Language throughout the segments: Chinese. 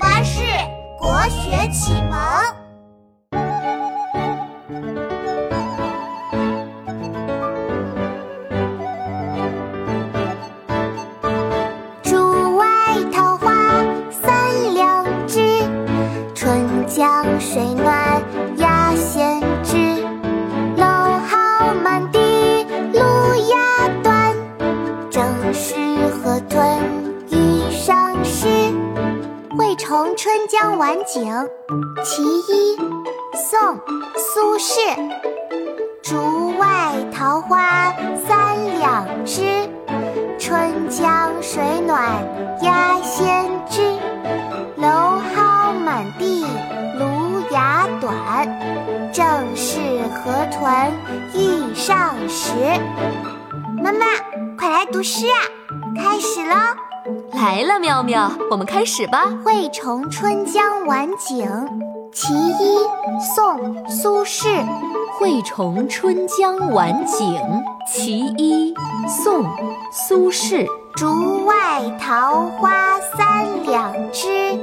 巴士国学启蒙。竹外桃花三两枝，春江水惠崇春江晚景·其一》宋·苏轼。竹外桃花三两枝，春江水暖鸭先知。蒌蒿满地芦芽短，正是河豚欲上时。妈妈，快来读诗啊！开始喽！来了，妙妙，我们开始吧。《惠崇春江晚景·其一》宋·苏轼。《惠崇春江晚景·其一》宋·苏轼。竹外桃花三两枝，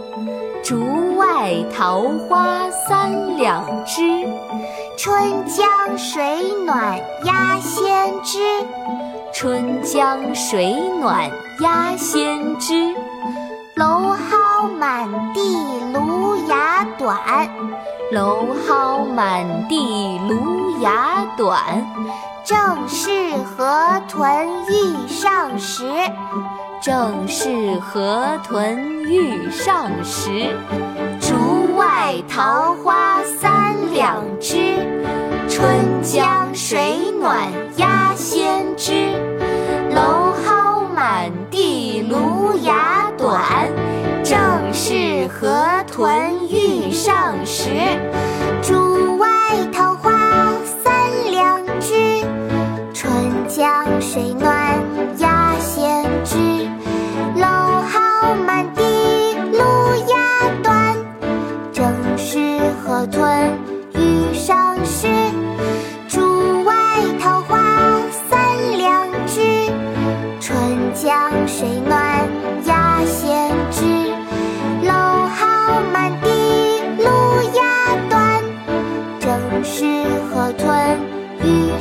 竹外桃花三两枝。春江水暖鸭先知。春江水暖鸭先知。蒌蒿满地芦芽短，蒌蒿满地芦芽短，正是河豚欲上时。正是河豚欲上时。竹外桃花三两枝，春江水暖是河豚欲上时。